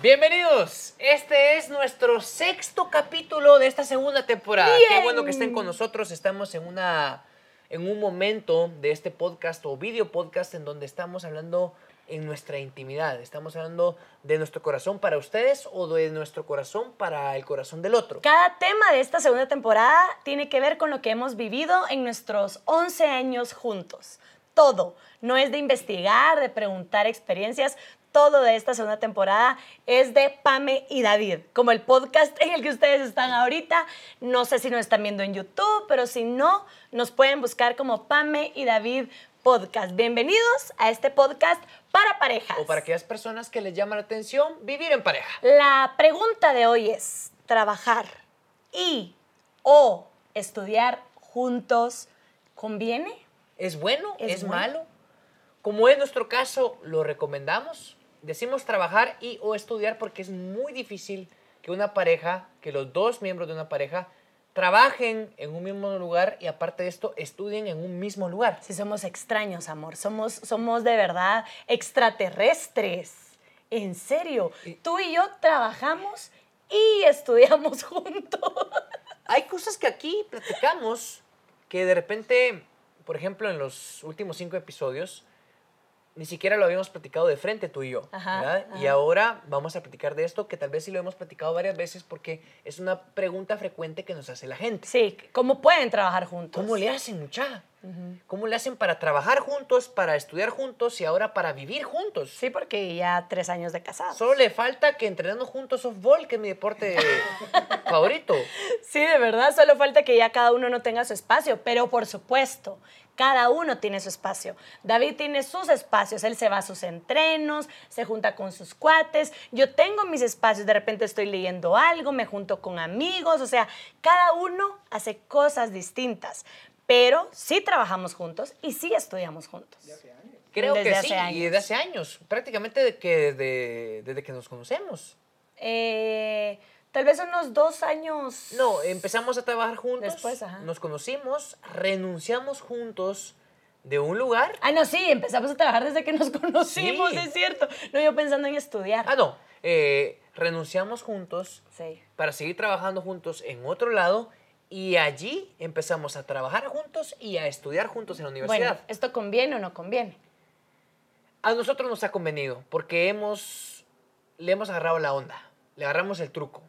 Bienvenidos. Este es nuestro sexto capítulo de esta segunda temporada. Qué bueno que estén con nosotros. Estamos en una en un momento de este podcast o video podcast en donde estamos hablando en nuestra intimidad. Estamos hablando de nuestro corazón para ustedes o de nuestro corazón para el corazón del otro. Cada tema de esta segunda temporada tiene que ver con lo que hemos vivido en nuestros 11 años juntos. Todo. No es de investigar, de preguntar experiencias. Todo de esta segunda temporada es de Pame y David, como el podcast en el que ustedes están ahorita. No sé si nos están viendo en YouTube, pero si no, nos pueden buscar como Pame y David Podcast. Bienvenidos a este podcast para parejas. O para aquellas personas que les llama la atención vivir en pareja. La pregunta de hoy es, ¿trabajar y o estudiar juntos conviene? ¿Es bueno? ¿Es, ¿Es bueno? malo? Como es nuestro caso, lo recomendamos. Decimos trabajar y o estudiar porque es muy difícil que una pareja, que los dos miembros de una pareja trabajen en un mismo lugar y aparte de esto estudien en un mismo lugar. Si somos extraños, amor, somos, somos de verdad extraterrestres. En serio, tú y yo trabajamos y estudiamos juntos. Hay cosas que aquí platicamos que de repente, por ejemplo, en los últimos cinco episodios, ni siquiera lo habíamos platicado de frente tú y yo. Y ahora vamos a platicar de esto que tal vez sí lo hemos platicado varias veces porque es una pregunta frecuente que nos hace la gente. Sí, ¿cómo pueden trabajar juntos? ¿Cómo le hacen, mucha? ¿Cómo le hacen para trabajar juntos, para estudiar juntos y ahora para vivir juntos? Sí, porque ya tres años de casados. Solo le falta que entrenando juntos softball, que es mi deporte favorito. Sí, de verdad, solo falta que ya cada uno no tenga su espacio, pero por supuesto, cada uno tiene su espacio. David tiene sus espacios, él se va a sus entrenos, se junta con sus cuates, yo tengo mis espacios, de repente estoy leyendo algo, me junto con amigos, o sea, cada uno hace cosas distintas, pero sí trabajamos juntos y sí estudiamos juntos. Creo Desde que hace sí, años. y desde hace años, prácticamente de que desde, desde que nos conocemos. Eh, tal vez unos dos años. No, empezamos a trabajar juntos, Después, ajá. nos conocimos, renunciamos juntos de un lugar. Ah, no, sí, empezamos a trabajar desde que nos conocimos, Sí. es cierto. No, yo pensando en estudiar. Ah, no, eh, renunciamos juntos Sí. para seguir trabajando juntos en otro lado y allí empezamos a trabajar juntos y a estudiar juntos en la universidad. Bueno, ¿esto conviene o no conviene? A nosotros nos ha convenido porque hemos, le hemos agarrado la onda, le agarramos el truco.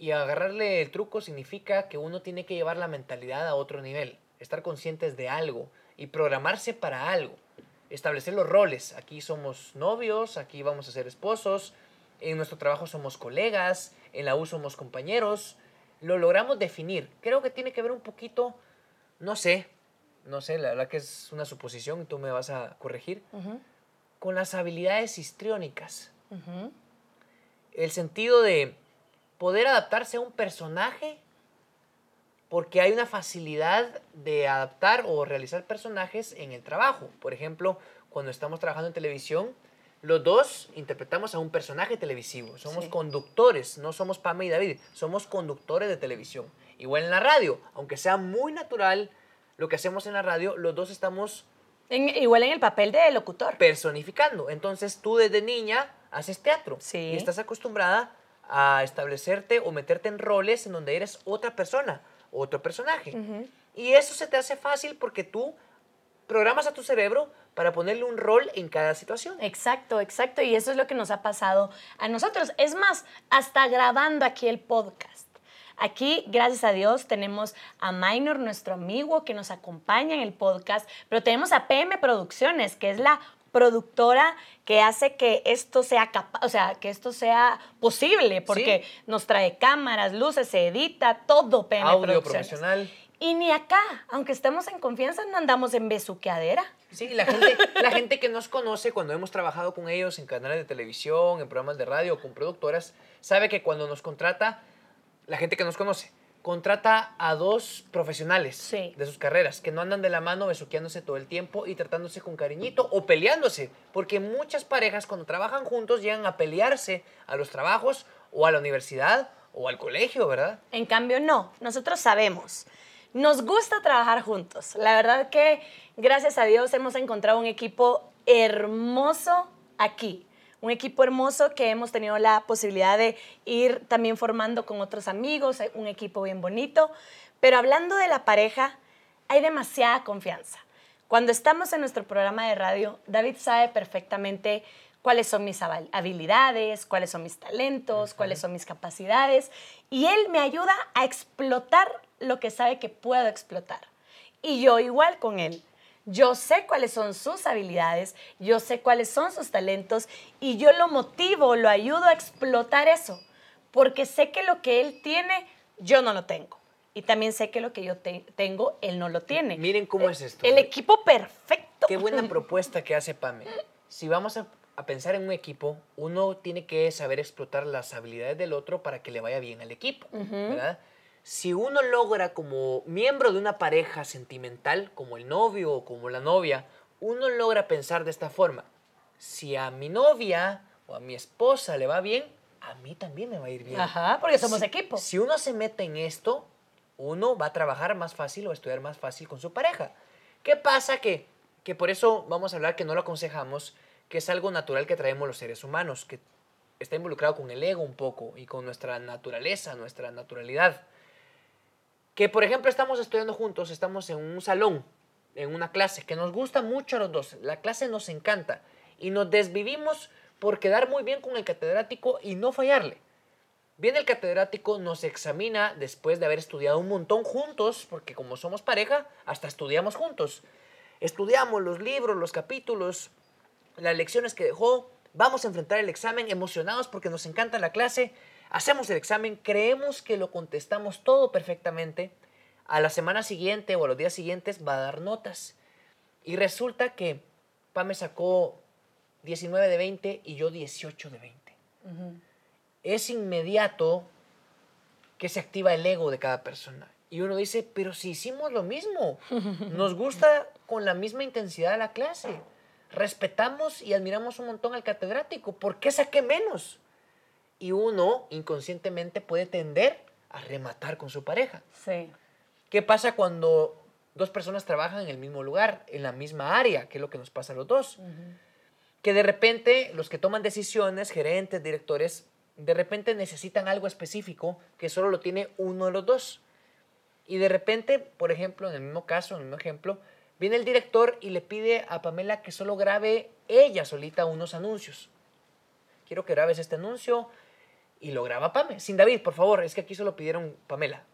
Y agarrarle el truco significa que uno tiene que llevar la mentalidad a otro nivel, estar conscientes de algo y programarse para algo, establecer los roles. Aquí somos novios, aquí vamos a ser esposos, en nuestro trabajo somos colegas, en la U somos compañeros. Lo logramos definir. Creo que tiene que ver un poquito, no sé, no sé, la verdad que es una suposición y tú me vas a corregir con las habilidades histriónicas. El sentido de poder adaptarse a un personaje porque hay una facilidad de adaptar o realizar personajes en el trabajo. Por ejemplo, cuando estamos trabajando en televisión, los dos interpretamos a un personaje televisivo. Somos Sí. conductores, no somos Pame y David, somos conductores de televisión. Igual en la radio, aunque sea muy natural lo que hacemos en la radio, los dos estamos En- igual en el papel de locutor. personificando. Entonces tú desde niña haces teatro Sí. y estás acostumbrada a establecerte o meterte en roles en donde eres otra persona, otro personaje. Y eso se te hace fácil porque tú programas a tu cerebro para ponerle un rol en cada situación. Exacto, exacto. Y eso es lo que nos ha pasado a nosotros. Es más, hasta grabando aquí el podcast. Aquí, gracias a Dios, tenemos a Minor, nuestro amigo, que nos acompaña en el podcast, pero tenemos a PM Producciones, que es la productora que hace que esto sea capaz, o sea, que esto sea posible, porque nos trae cámaras, luces, se edita, todo PM Audio profesional. Y ni acá, aunque estemos en confianza, no andamos en besuqueadera. Sí, la gente, la gente que nos conoce cuando hemos trabajado con ellos en canales de televisión, en programas de radio, con productoras, sabe que cuando nos contrata, la gente que nos conoce, contrata a dos profesionales Sí. de sus carreras, que no andan de la mano besuqueándose todo el tiempo y tratándose con cariñito o peleándose, porque muchas parejas cuando trabajan juntos llegan a pelearse a los trabajos o a la universidad o al colegio, ¿verdad? En cambio, no. Nosotros sabemos. Nos gusta trabajar juntos. La verdad que, gracias a Dios, hemos encontrado un equipo hermoso aquí. Un equipo hermoso que hemos tenido la posibilidad de ir también formando con otros amigos, un equipo bien bonito. Pero hablando de la pareja, hay demasiada confianza. Cuando estamos en nuestro programa de radio, David sabe perfectamente cuáles son mis habilidades, cuáles son mis talentos, cuáles son mis capacidades. Y él me ayuda a explotar lo que sabe que puedo explotar. Y yo igual con él. Yo sé cuáles son sus habilidades, yo sé cuáles son sus talentos y yo lo motivo, lo ayudo a explotar eso, porque sé que lo que él tiene, yo no lo tengo. Y también sé que lo que yo tengo, él no lo tiene. Miren cómo es esto. El equipo perfecto. Qué buena propuesta que hace Pame. Si vamos a, pensar en un equipo, uno tiene que saber explotar las habilidades del otro para que le vaya bien al equipo, ¿verdad? Si uno logra como miembro de una pareja sentimental, como el novio o como la novia, uno logra pensar de esta forma. Si a mi novia o a mi esposa le va bien, a mí también me va a ir bien. Ajá, porque somos equipo. Si uno se mete en esto, uno va a trabajar más fácil o a estudiar más fácil con su pareja. ¿Qué pasa? Que, que por eso vamos a hablar que no lo aconsejamos, que es algo natural que traemos los seres humanos, que está involucrado con el ego un poco y con nuestra naturaleza, nuestra naturalidad que por ejemplo estamos estudiando juntos, estamos en un salón, en una clase que nos gusta mucho a los dos, la clase nos encanta y nos desvivimos por quedar muy bien con el catedrático y no fallarle. Viene el catedrático, nos examina después de haber estudiado un montón juntos, porque como somos pareja, hasta estudiamos juntos. Estudiamos los libros, los capítulos, las lecciones que dejó, vamos a enfrentar el examen emocionados porque nos encanta la clase Hacemos el examen, creemos que lo contestamos todo perfectamente. A la semana siguiente o a los días siguientes va a dar notas. Y resulta que me sacó 19 de 20 y yo 18 de 20. Es inmediato que se activa el ego de cada persona. Y uno dice, pero si hicimos lo mismo, nos gusta con la misma intensidad la clase, respetamos y admiramos un montón al catedrático, ¿por qué saqué menos? Y uno inconscientemente puede tender a rematar con su pareja. Sí. ¿Qué pasa cuando dos personas trabajan en el mismo lugar, en la misma área, que es lo que nos pasa a los dos? Que de repente los que toman decisiones, gerentes, directores, de repente necesitan algo específico que solo lo tiene uno de los dos. Y de repente, por ejemplo, en el mismo caso, en el mismo ejemplo, viene el director y le pide a Pamela que solo grabe ella solita unos anuncios. Quiero que grabes este anuncio, y lo graba Pame. Sin David, por favor, es que aquí solo pidieron Pamela.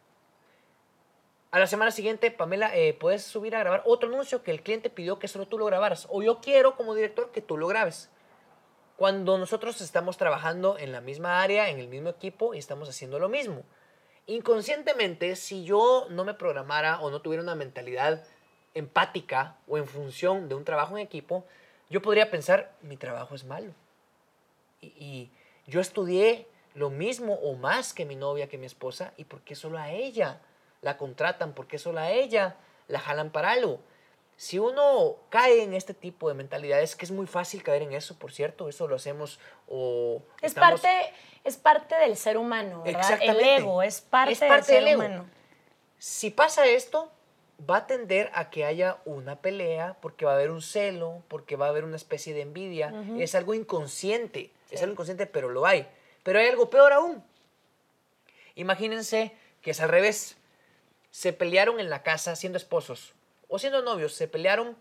A la semana siguiente, Pamela, eh, puedes subir a grabar otro anuncio que el cliente pidió que solo tú lo grabaras. O yo quiero como director que tú lo grabes. Cuando nosotros estamos trabajando en la misma área, en el mismo equipo y estamos haciendo lo mismo. Inconscientemente, si yo no me programara o no tuviera una mentalidad empática o en función de un trabajo en equipo, yo podría pensar, mi trabajo es malo. Y, y yo estudié lo mismo o más que mi novia, que mi esposa, y por qué solo a ella la contratan, por qué solo a ella la jalan para algo. Si uno cae en este tipo de mentalidades, que es muy fácil caer en eso, por cierto, eso lo hacemos o... Es, parte, es parte del ser humano, ¿verdad? El ego es parte, del ser humano. Si pasa esto, va a tender a que haya una pelea, porque va a haber un celo, porque va a haber una especie de envidia. Es algo inconsciente, es algo inconsciente, pero lo hay. Pero hay algo peor aún. Imagínense que es al revés. Se pelearon en la casa siendo esposos o siendo novios. Se pelearon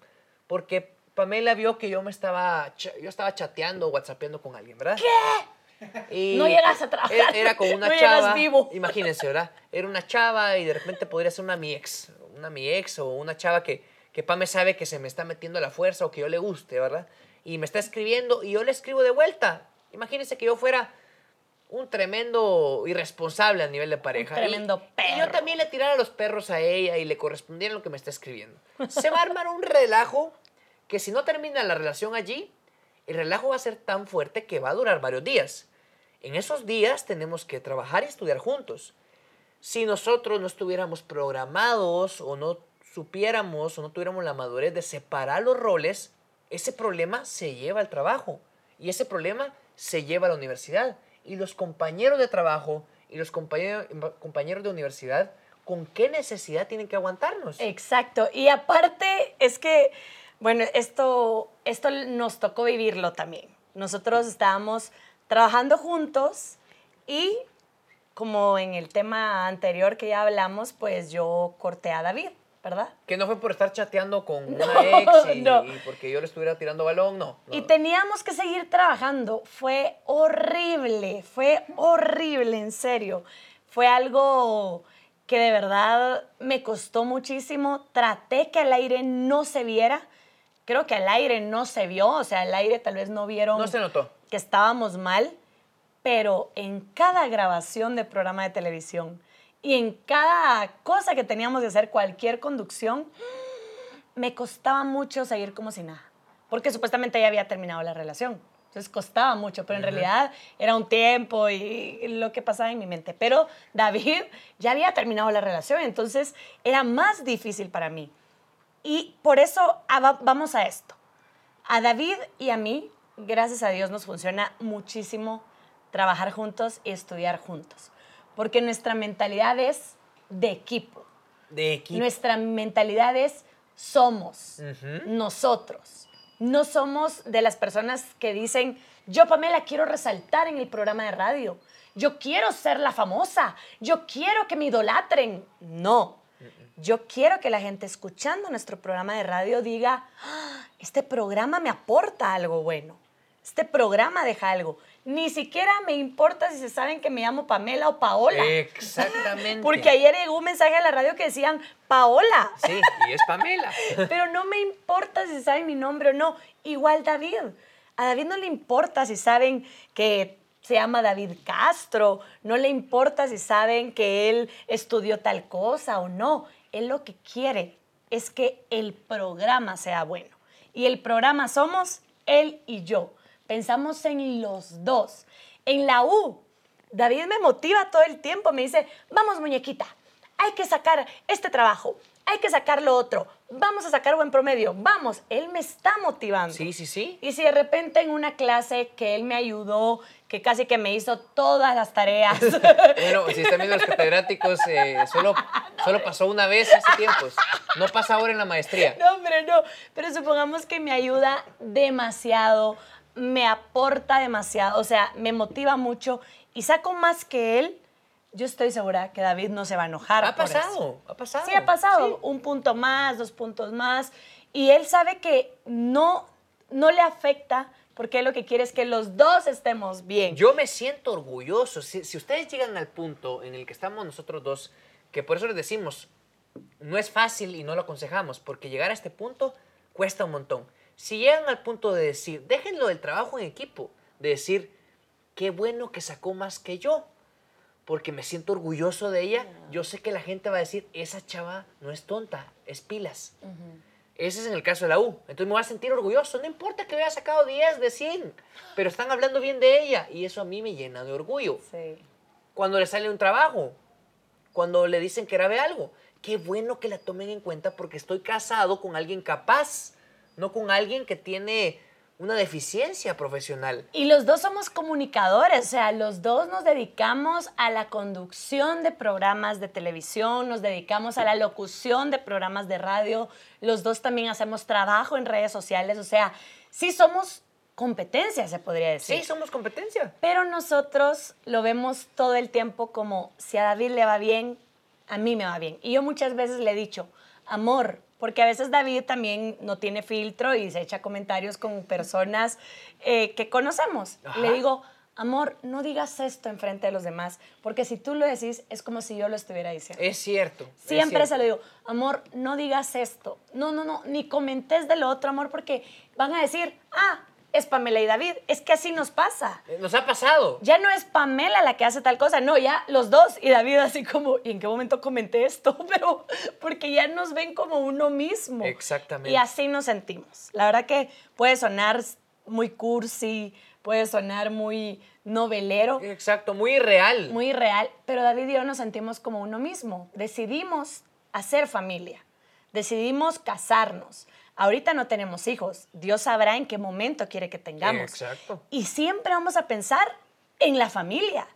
porque Pamela vio que yo me estaba, yo estaba chateando o whatsappeando con alguien, ¿verdad? ¿Qué? no llegas a trabajar. Era, con una chava. Vivo. Imagínense, ¿verdad? Era una chava y de repente podría ser una mi ex. Una mi ex o una chava que, que Pame sabe que se me está metiendo a la fuerza o que yo le guste, ¿verdad? Y me está escribiendo y yo le escribo de vuelta. Imagínense que yo fuera un tremendo irresponsable a nivel de pareja. Un tremendo perro. Y yo también le tirara los perros a ella y le correspondiera lo que me está escribiendo. Se va a armar un relajo que si no termina la relación allí, el relajo va a ser tan fuerte que va a durar varios días. En esos días tenemos que trabajar y estudiar juntos. Si nosotros no estuviéramos programados o no supiéramos o no tuviéramos la madurez de separar los roles, ese problema se lleva al trabajo y ese problema se lleva a la universidad y los compañeros de trabajo y los compañeros, compañeros de universidad, ¿con qué necesidad tienen que aguantarnos? Exacto. Y aparte es que, bueno, esto, esto nos tocó vivirlo también. nosotros estábamos trabajando juntos y como en el tema anterior que ya hablamos, pues yo corté a David, ¿verdad? Que no fue por estar chateando con No, una ex y, no. y porque yo le estuviera tirando balón, no. no. Y teníamos que seguir trabajando. Fue horrible, fue horrible, en serio. Fue algo que de verdad me costó muchísimo. Traté que al aire no se viera. Creo que al aire no se vio, o sea, al aire tal vez no vieron No se notó. que estábamos mal, pero en cada grabación de programa de televisión y en cada cosa que teníamos de hacer, cualquier conducción, me costaba mucho seguir como si nada, porque supuestamente ya había terminado la relación. Entonces costaba mucho, pero en realidad era un tiempo y lo que pasaba en mi mente. Pero David ya había terminado la relación, entonces era más difícil para mí. Y por eso ah, va- vamos a esto. A David y a mí, gracias a Dios, nos funciona muchísimo trabajar juntos y estudiar juntos. Porque nuestra mentalidad es de equipo. De equipo. Nuestra mentalidad es somos nosotros. No somos de las personas que dicen, yo Pamela quiero resaltar en el programa de radio. Yo quiero ser la famosa. Yo quiero que me idolatren. No. Yo quiero que la gente escuchando nuestro programa de radio diga, "Ah, este programa me aporta algo bueno. Este programa deja algo. Ni siquiera me importa si se saben que me llamo Pamela o Paola. Exactamente. Porque ayer llegó un mensaje a la radio que decían, Paola. Sí, y es Pamela. Pero no me importa si saben mi nombre o no. Igual David. A David no le importa si saben que se llama David Castro. No le importa si saben que él estudió tal cosa o no. Él lo que quiere es que el programa sea bueno. Y el programa somos él y yo. Pensamos en los dos. En la U, David me motiva todo el tiempo. Me dice, vamos muñequita, hay que sacar este trabajo, hay que sacar lo otro, vamos a sacar buen promedio, vamos. Él me está motivando. Sí, sí, sí. Y si de repente en una clase que él me ayudó, que casi que me hizo todas las tareas, Bueno, si están viendo los catedráticos, eh, solo, solo pasó una vez hace tiempos. No pasa ahora en la maestría. No, hombre, no. Pero supongamos que me ayuda demasiado, me aporta demasiado, o sea, me motiva mucho y saco más que él. Yo estoy segura que David no se va a enojar. Ha por eso. pasado, ha pasado. Sí, ha pasado. Sí. Un punto más, dos puntos más. Y él sabe que no, no le afecta porque lo que quiere es que los dos estemos bien. Yo me siento orgulloso. Si, si ustedes llegan al punto en el que estamos nosotros dos, que por eso les decimos, no es fácil y no lo aconsejamos, porque llegar a este punto cuesta un montón. Si llegan al punto de decir, déjenlo del trabajo en equipo, de decir, qué bueno que sacó más que yo, porque me siento orgulloso de ella, yo sé que la gente va a decir, esa chava no es tonta, es pilas. Ese es en el caso de la U. Entonces me voy a sentir orgulloso. No importa que haya sacado 10 de 100, pero están hablando bien de ella y eso a mí me llena de orgullo. Sí. Cuando le sale un trabajo, cuando le dicen que grabe algo, qué bueno que la tomen en cuenta porque estoy casado con alguien capaz, no con alguien que tiene una deficiencia profesional. Y los dos somos comunicadores, o sea, los dos nos dedicamos a la conducción de programas de televisión, nos dedicamos a la locución de programas de radio, los dos también hacemos trabajo en redes sociales, o sea, sí somos competencia, se podría decir. Sí, somos competencia. Pero nosotros lo vemos todo el tiempo como si a David le va bien, a mí me va bien. Y yo muchas veces le he dicho, amor, porque a veces David también no tiene filtro y se echa comentarios con personas eh, que conocemos. Ajá. Le digo, amor, no digas esto enfrente de los demás, porque si tú lo decís es como si yo lo estuviera diciendo. Es cierto. es Siempre se cierto. lo digo, amor, no digas esto. No, no, no, ni comentes de lo otro, amor, porque van a decir, ah, es Pamela y David. Es que así nos pasa. Eh, Nos ha pasado. Ya no es Pamela la que hace tal cosa, no, ya los dos. Y David así como, ¿y en qué momento comenté esto? Pero porque ya nos ven como uno mismo. Exactamente. Y así nos sentimos. La verdad que puede sonar muy cursi, puede sonar muy novelero, Exacto, muy real. muy real, pero David y yo nos sentimos como uno mismo. Decidimos hacer familia, decidimos casarnos. Ahorita no tenemos hijos, Dios sabrá en qué momento quiere que tengamos. Exacto. Y siempre vamos a pensar en la familia.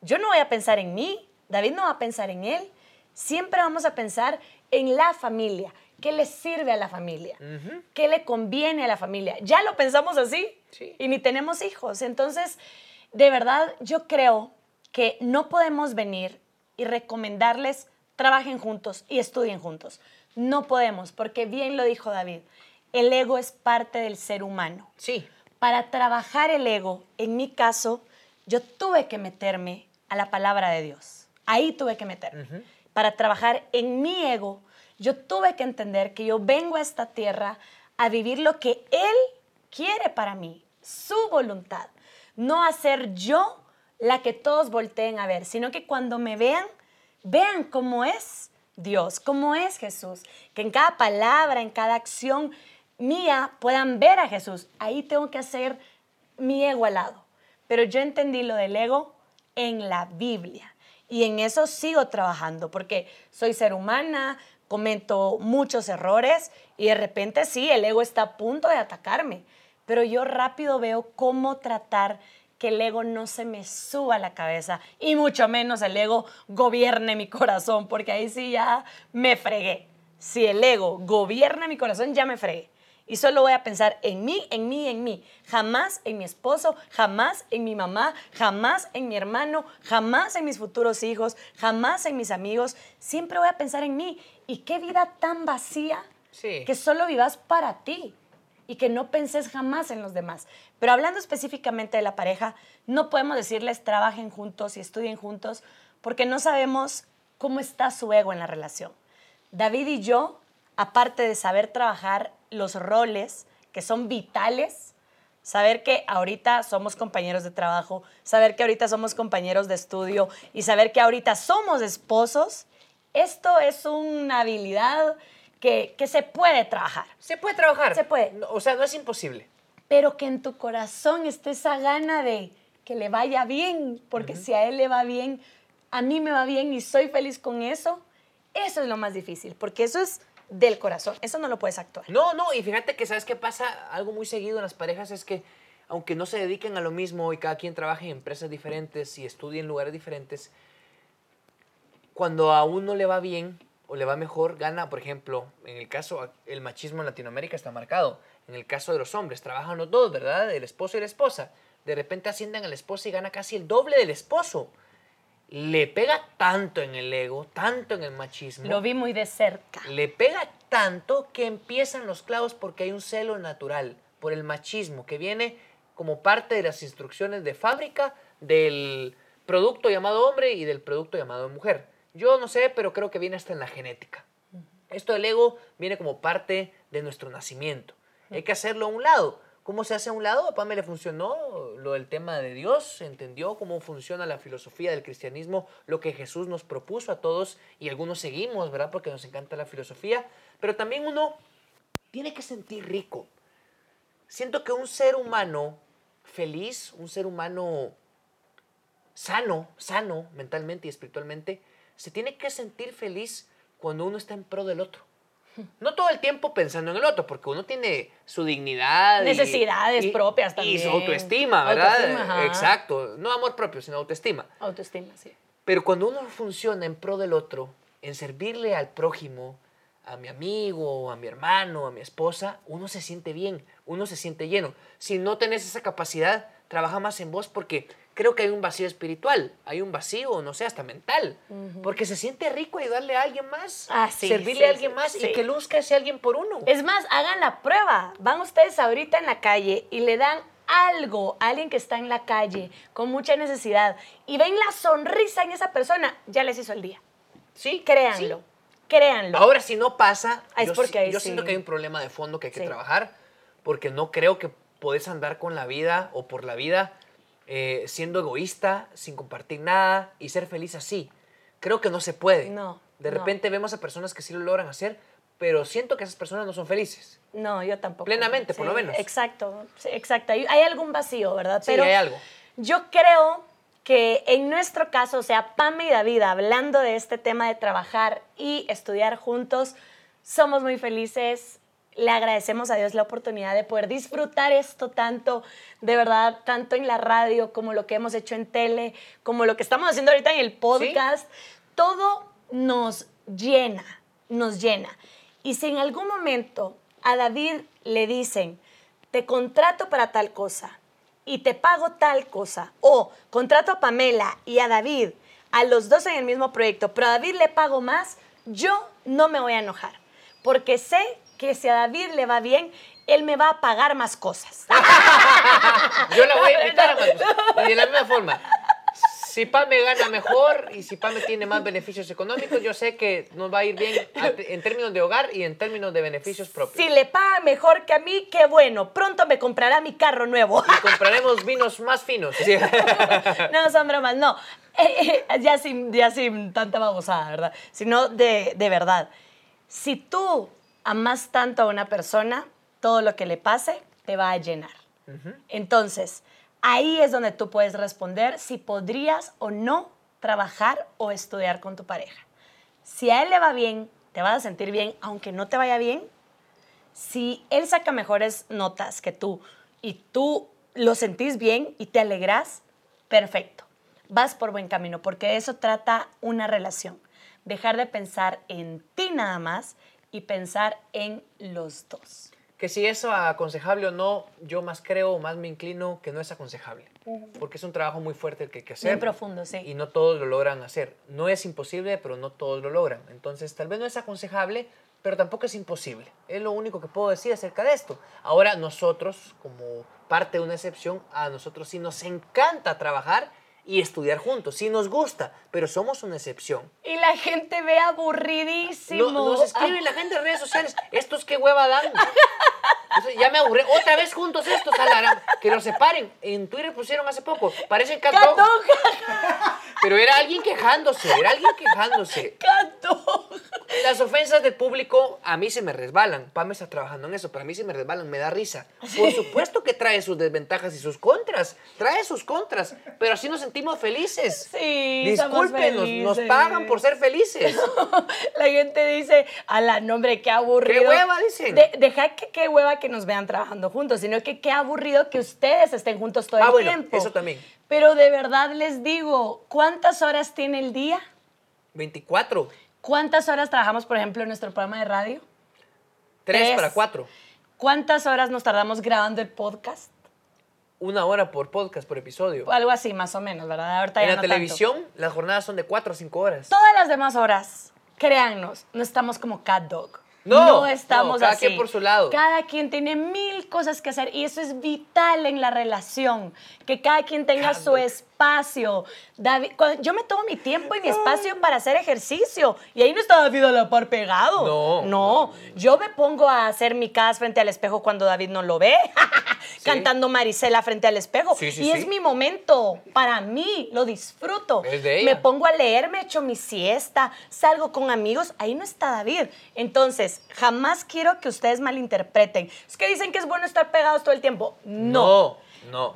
Yo no voy a pensar en mí, David no va a pensar en él. Siempre vamos a pensar en la familia. ¿qué le sirve a la familia? Ujú. ¿Qué le conviene a la familia? Ya lo pensamos así Sí. y ni tenemos hijos. Entonces, de verdad, yo creo que no podemos venir y recomendarles trabajen juntos y estudien juntos. No podemos, porque bien lo dijo David, el ego es parte del ser humano. Sí. Para trabajar el ego, en mi caso, yo tuve que meterme a la palabra de Dios. Ahí tuve que meterme. Para trabajar en mi ego, yo tuve que entender que yo vengo a esta tierra a vivir lo que Él quiere para mí, su voluntad. No a ser yo la que todos volteen a ver, sino que cuando me vean, vean cómo es Dios, cómo es Jesús. Que en cada palabra, en cada acción mía puedan ver a Jesús. Ahí tengo que hacer mi ego al lado. Pero yo entendí lo del ego en la Biblia. Y en eso sigo trabajando, porque soy ser humana, cometo muchos errores y de repente sí, el ego está a punto de atacarme. Pero yo rápido veo cómo tratar que el ego no se me suba a la cabeza y mucho menos el ego gobierne mi corazón, porque ahí sí ya me fregué. Si el ego gobierna mi corazón, ya me fregué. Y solo voy a pensar en mí, en mí, en mí. Jamás en mi esposo, jamás en mi mamá, jamás en mi hermano, jamás en mis futuros hijos, jamás en mis amigos. Siempre voy a pensar en mí. Y qué vida tan vacía Sí. que solo vivas para ti y que no penses jamás en los demás. Pero hablando específicamente de la pareja, no podemos decirles trabajen juntos y estudien juntos porque no sabemos cómo está su ego en la relación. David y yo, aparte de saber trabajar los roles que son vitales, saber que ahorita somos compañeros de trabajo, saber que ahorita somos compañeros de estudio y saber que ahorita somos esposos, esto es una habilidad que, que se puede trabajar. Se puede trabajar. Se puede. No, o sea, no es imposible. pero que en tu corazón esté esa gana de que le vaya bien, porque si a él le va bien, a mí me va bien y soy feliz con eso, eso es lo más difícil, porque eso es del corazón, eso no lo puedes actuar. No, no, y fíjate que sabes qué pasa, algo muy seguido en las parejas es que aunque no se dediquen a lo mismo y cada quien trabaje en empresas diferentes y estudie en lugares diferentes, cuando a uno le va bien o le va mejor, gana, por ejemplo, en el caso, el machismo en Latinoamérica está marcado. En el caso de los hombres, trabajan los dos, ¿verdad? El esposo y la esposa. De repente ascienden al esposo y gana casi el doble del esposo. Le pega tanto en el ego, tanto en el machismo Lo vi muy de cerca. le pega tanto que empiezan los clavos porque hay un celo natural por el machismo que viene como parte de las instrucciones de fábrica del producto llamado hombre y del producto llamado mujer. Yo no sé, pero creo que viene hasta en la genética. Esto del ego viene como parte de nuestro nacimiento. Hay que hacerlo a un lado. ¿Cómo se hace a un lado? A Pame le funcionó lo del tema de Dios, entendió cómo funciona la filosofía del cristianismo, lo que Jesús nos propuso a todos y algunos seguimos, ¿verdad? Porque nos encanta la filosofía, pero también uno tiene que sentir rico. Siento que un ser humano feliz, un ser humano sano, sano mentalmente y espiritualmente, se tiene que sentir feliz cuando uno está en pro del otro. No todo el tiempo pensando en el otro, porque uno tiene su dignidad. y- Necesidades y- propias Y también. su autoestima, ¿verdad? Autoestima. Exacto. No amor propio, sino autoestima. Autoestima, sí. Pero cuando uno funciona en pro del otro, en servirle al prójimo, a mi amigo, a mi hermano, a mi esposa, uno se siente bien, uno se siente lleno. Si no tenés esa capacidad, trabaja más en vos porque creo que hay un vacío espiritual, hay un vacío, no sé, hasta mental, porque se siente rico ayudarle a alguien más, Ah, sí, servirle sí, a alguien más sí. y que luzca ese alguien por uno. Es más, hagan la prueba. Van ustedes ahorita en la calle y le dan algo a alguien que está en la calle con mucha necesidad y ven la sonrisa en esa persona, ya les hizo el día. sí, Créanlo, créanlo. Ahora, si no pasa, Ah, es yo, porque yo siento que hay un problema de fondo que hay que trabajar, porque no creo que podés andar con la vida o por la vida eh, siendo egoísta, sin compartir nada y ser feliz así. Creo que no se puede. No, De no. repente vemos a personas que sí lo logran hacer, pero siento que esas personas no son felices. No, yo tampoco. Plenamente, por lo menos. Exacto, sí, exacto. Hay algún vacío, ¿verdad? Sí, hay algo. Yo creo que en nuestro caso, o sea, Pame y David, hablando de este tema de trabajar y estudiar juntos, somos muy felices. Le agradecemos a Dios la oportunidad de poder disfrutar esto tanto, de verdad, tanto en la radio como lo que hemos hecho en tele, como lo que estamos haciendo ahorita en el podcast. Todo nos llena, nos llena. Y si en algún momento a David le dicen, te contrato para tal cosa y te pago tal cosa, o contrato a Pamela y a David, a los dos en el mismo proyecto, pero a David le pago más, yo no me voy a enojar, porque sé que si a David le va bien, él me va a pagar más cosas. Yo la voy a invitar a más cosas. De la misma forma, si me gana mejor y si me tiene más beneficios económicos, yo sé que nos va a ir bien en términos de hogar y en términos de beneficios propios. Si le paga mejor que a mí, qué bueno. Pronto me comprará mi carro nuevo. Y compraremos vinos más finos. no, son bromas, no. Eh, eh, ya, sin, ya sin tanta babosada, ¿verdad? Sino de, de verdad. Si tú amas tanto a una persona, todo lo que le pase te va a llenar. Entonces, ahí es donde tú puedes responder si podrías o no trabajar o estudiar con tu pareja. Si a él le va bien, te vas a sentir bien, aunque no te vaya bien. Si él saca mejores notas que tú y tú lo sentís bien y te alegras, perfecto. Vas por buen camino, porque de eso trata una relación. Dejar de pensar en ti nada más y pensar en los dos que si es aconsejable o no, yo más creo, más me inclino que no es aconsejable. Porque es un trabajo muy fuerte el que hay que hacer. Muy profundo, sí. Y no todos lo logran hacer. No es imposible, pero no todos lo logran. Entonces, tal vez no es aconsejable, pero tampoco es imposible. Es lo único que puedo decir acerca de esto. Ahora, nosotros, como parte de una excepción, a nosotros sí nos encanta trabajar y estudiar juntos. Sí nos gusta, pero somos una excepción. Y la gente ve aburridísimo. nos escribe la gente en redes sociales, estos qué hueva dan. ya me aburré. Otra vez juntos estos, Alarán. Que los separen. En Twitter pusieron hace poco. Parecen cat Pero era alguien quejándose, era alguien quejándose. Cat Las ofensas del público a mí se me resbalan. Pam está trabajando en eso, pero a mí se me resbalan, me da risa. Por supuesto que trae sus desventajas y sus contras. Trae sus contras, pero así nos sentimos felices. Sí, Discúlpenos, nos pagan por ser felices. la gente dice, a la nombre, qué aburrido. ¿Qué hueva dicen? deja que qué hueva que nos vean trabajando juntos, sino que qué aburrido que ustedes estén juntos todo ah, el bueno, tiempo. Eso también. Pero de verdad les digo, ¿cuántas horas tiene el día? 24. ¿Cuántas horas trabajamos, por ejemplo, en nuestro programa de radio? Tres, para cuatro. ¿Cuántas horas nos tardamos grabando el podcast? Una hora por podcast, por episodio. Algo así, más o menos, ¿verdad? en la televisión, las jornadas son de cuatro o cinco horas. Todas las demás horas, créannos, no estamos como Cat Dog. No, estamos cada quien por su lado. Cada quien tiene mil cosas que hacer y eso es vital en la relación, que cada quien tenga su espacio. David, yo me tomo mi tiempo y mi espacio para hacer ejercicio y ahí no está David a la par pegado. No. No, yo me pongo a hacer mi casa frente al espejo cuando David no lo ve, cantando Marisela frente al espejo. y es mi momento, para mí, lo disfruto. Me pongo a leer, me echo mi siesta, salgo con amigos, ahí no está David. Entonces, jamás quiero que ustedes malinterpreten. Es que dicen que es bueno estar pegados todo el tiempo. No. No.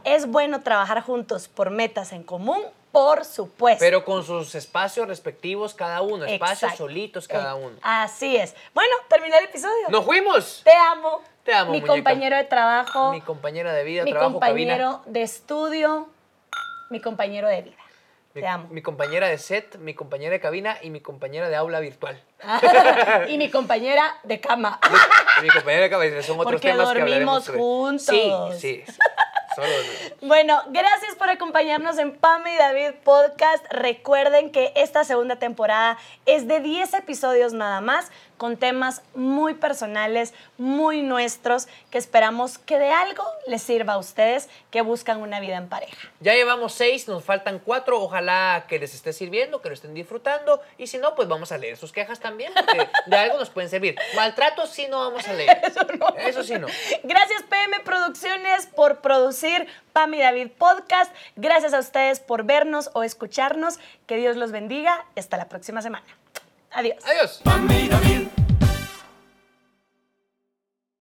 Es bueno trabajar juntos por metas en común, por supuesto. Pero con sus espacios respectivos cada uno, espacios solitos cada eh, uno. Así es. Bueno, terminé el episodio. ¡Nos fuimos! Te amo. Te amo, Mi compañero de trabajo. Mi compañera de vida, mi compañero de estudio. Mi compañero de vida. Te amo. Mi compañera de set, mi compañera de cabina y mi compañera de aula virtual. y mi compañera de cama. y mi compañera de cama. Son otros Porque temas dormimos juntos. Sí, sí. Bueno, gracias por acompañarnos en Pame y David Podcast. Recuerden que esta segunda temporada es de 10 episodios nada más con temas muy personales, muy nuestros, que esperamos que de algo les sirva a ustedes que buscan una vida en pareja. Ya llevamos seis, nos faltan cuatro, ojalá que les esté sirviendo, que lo estén disfrutando, y si no, pues vamos a leer sus quejas también, porque de algo nos pueden servir. Maltrato sí no vamos a leer. Eso, no. Eso sí no. Gracias PM Producciones por producir Pam y David Podcast. Gracias a ustedes por vernos o escucharnos. Que Dios los bendiga hasta la próxima semana. Adiós. Adiós.